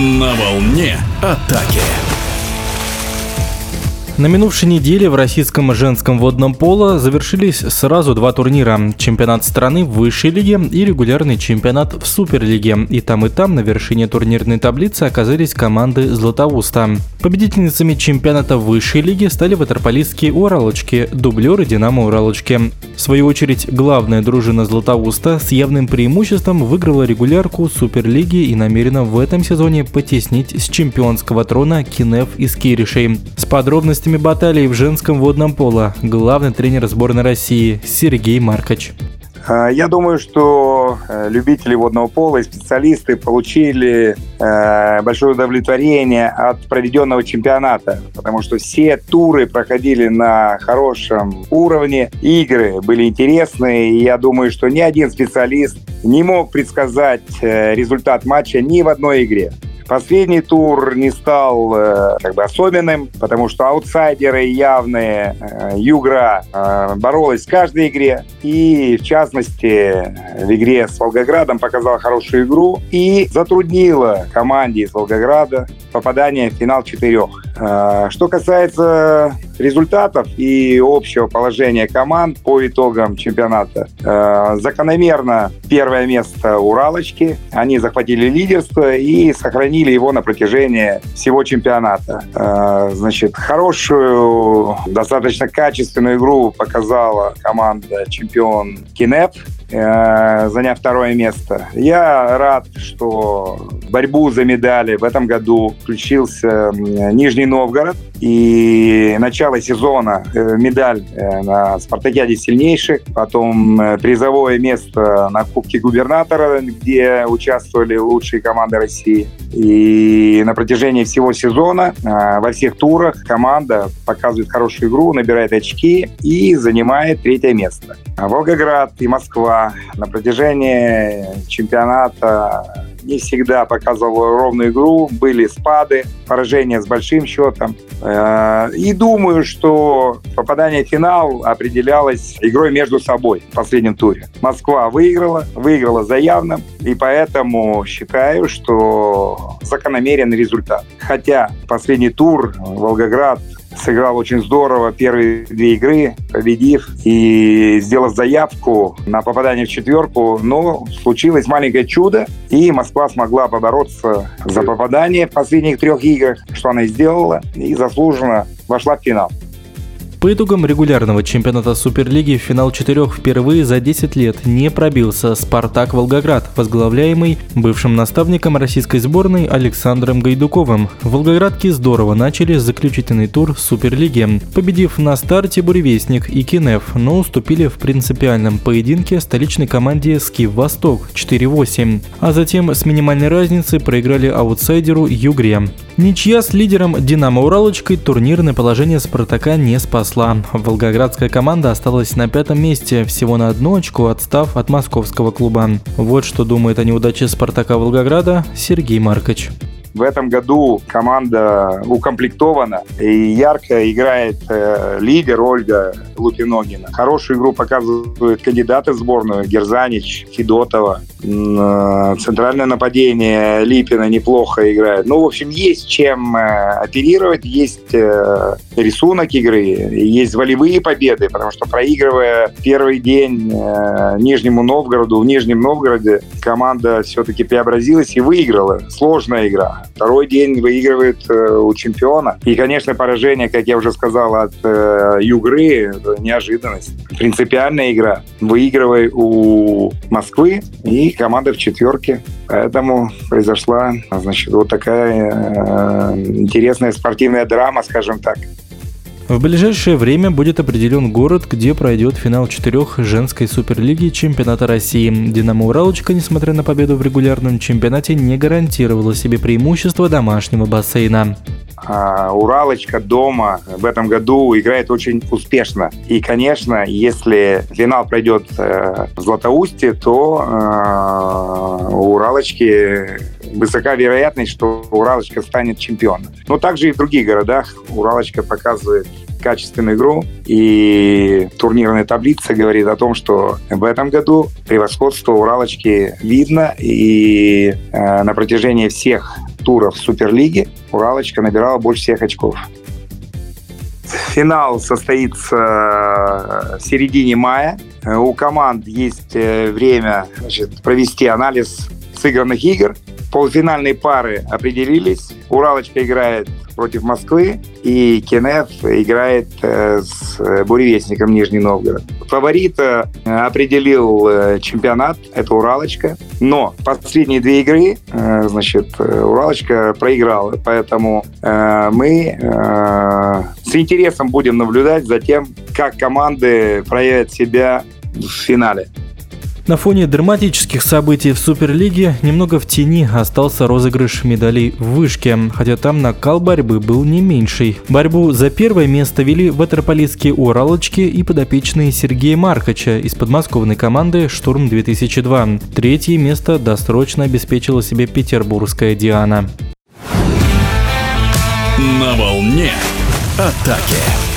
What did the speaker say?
На волне атаки. На минувшей неделе в российском женском водном поло завершились сразу два турнира. Чемпионат страны в высшей лиге и регулярный чемпионат в суперлиге. И там и там на вершине турнирной таблицы оказались команды Златоуста. Победительницами чемпионата высшей лиги стали ватерполистские Уралочки, дублеры Динамо Уралочки. В свою очередь, главная дружина Златоуста с явным преимуществом выиграла регулярку Суперлиги и намерена в этом сезоне потеснить с чемпионского трона Кинев из Киришей. С подробностями участниками баталии в женском водном поло главный тренер сборной России Сергей Маркач. А, я думаю, что э, любители водного пола и специалисты получили э, большое удовлетворение от проведенного чемпионата, потому что все туры проходили на хорошем уровне, игры были интересные, и я думаю, что ни один специалист не мог предсказать э, результат матча ни в одной игре. Последний тур не стал э, как бы особенным, потому что аутсайдеры явные, э, Югра э, боролась в каждой игре. И, в частности, в игре с Волгоградом показала хорошую игру и затруднила команде из Волгограда попадание в финал четырех. Э, что касается результатов и общего положения команд по итогам чемпионата. Э, закономерно первое место Уралочки. Они захватили лидерство и сохранили его на протяжении всего чемпионата. Э, значит, хорошую, достаточно качественную игру показала команда чемпион Кинеп, заняв второе место. Я рад, что борьбу за медали в этом году включился Нижний Новгород. И начало сезона э, медаль э, на спартакиаде сильнейших, потом э, призовое место на Кубке губернатора, где участвовали лучшие команды России. И на протяжении всего сезона во всех турах команда показывает хорошую игру, набирает очки и занимает третье место. Волгоград и Москва на протяжении чемпионата не всегда показывал ровную игру, были спады, поражения с большим счетом. Э, и думаю, что попадание в финал определялось игрой между собой в последнем туре. Москва выиграла, выиграла за явным, и поэтому считаю, что закономерен результат. Хотя последний тур Волгоград сыграл очень здорово первые две игры, победив и сделав заявку на попадание в четверку. Но случилось маленькое чудо, и Москва смогла побороться за попадание в последних трех играх, что она и сделала, и заслуженно вошла в финал. По итогам регулярного чемпионата Суперлиги в финал четырех впервые за 10 лет не пробился «Спартак Волгоград», возглавляемый бывшим наставником российской сборной Александром Гайдуковым. Волгоградки здорово начали заключительный тур Суперлиги, победив на старте «Буревестник» и «Кинев», но уступили в принципиальном поединке столичной команде «Скиф Восток» 4-8, а затем с минимальной разницей проиграли аутсайдеру «Югре». Ничья с лидером «Динамо Уралочкой» турнирное положение «Спартака» не спас росла. Волгоградская команда осталась на пятом месте, всего на одну очку отстав от московского клуба. Вот что думает о неудаче «Спартака» Волгограда Сергей Маркович. В этом году команда укомплектована и ярко играет э, лидер Ольга Лупиногина. Хорошую игру показывают кандидаты в сборную Герзанич, Федотова. Э, центральное нападение Липина неплохо играет. Ну, в общем, есть чем э, оперировать, есть э, рисунок игры, есть волевые победы, потому что проигрывая первый день э, Нижнему Новгороду, в Нижнем Новгороде команда все-таки преобразилась и выиграла. Сложная игра. Второй день выигрывает э, у чемпиона. И, конечно, поражение, как я уже сказал, от э, Югры – неожиданность. Принципиальная игра. Выигрывай у Москвы и команда в четверке. Поэтому произошла, значит, вот такая э, интересная спортивная драма, скажем так. В ближайшее время будет определен город, где пройдет финал четырех женской суперлиги чемпионата России. «Динамо Уралочка», несмотря на победу в регулярном чемпионате, не гарантировала себе преимущество домашнего бассейна. А, Уралочка дома в этом году играет очень успешно. И, конечно, если финал пройдет э, в Златоусте, то э, у Уралочки высока вероятность, что Уралочка станет чемпионом. Но также и в других городах Уралочка показывает качественную игру. И турнирная таблица говорит о том, что в этом году превосходство Уралочки видно. И э, на протяжении всех туров Суперлиги Уралочка набирала больше всех очков. Финал состоится в середине мая. У команд есть время значит, провести анализ сыгранных игр. Полуфинальные пары определились. Уралочка играет против Москвы, и Кенеф играет э, с буревестником Нижний Новгород. Фаворита э, определил э, чемпионат, это Уралочка. Но последние две игры, значит, Уралочка проиграла, поэтому мы с интересом будем наблюдать за тем, как команды проявят себя в финале. На фоне драматических событий в Суперлиге немного в тени остался розыгрыш медалей в вышке, хотя там накал борьбы был не меньший. Борьбу за первое место вели ватерполистские Уралочки и подопечные Сергея Маркача из подмосковной команды «Штурм-2002». Третье место досрочно обеспечила себе петербургская «Диана». На волне атаки.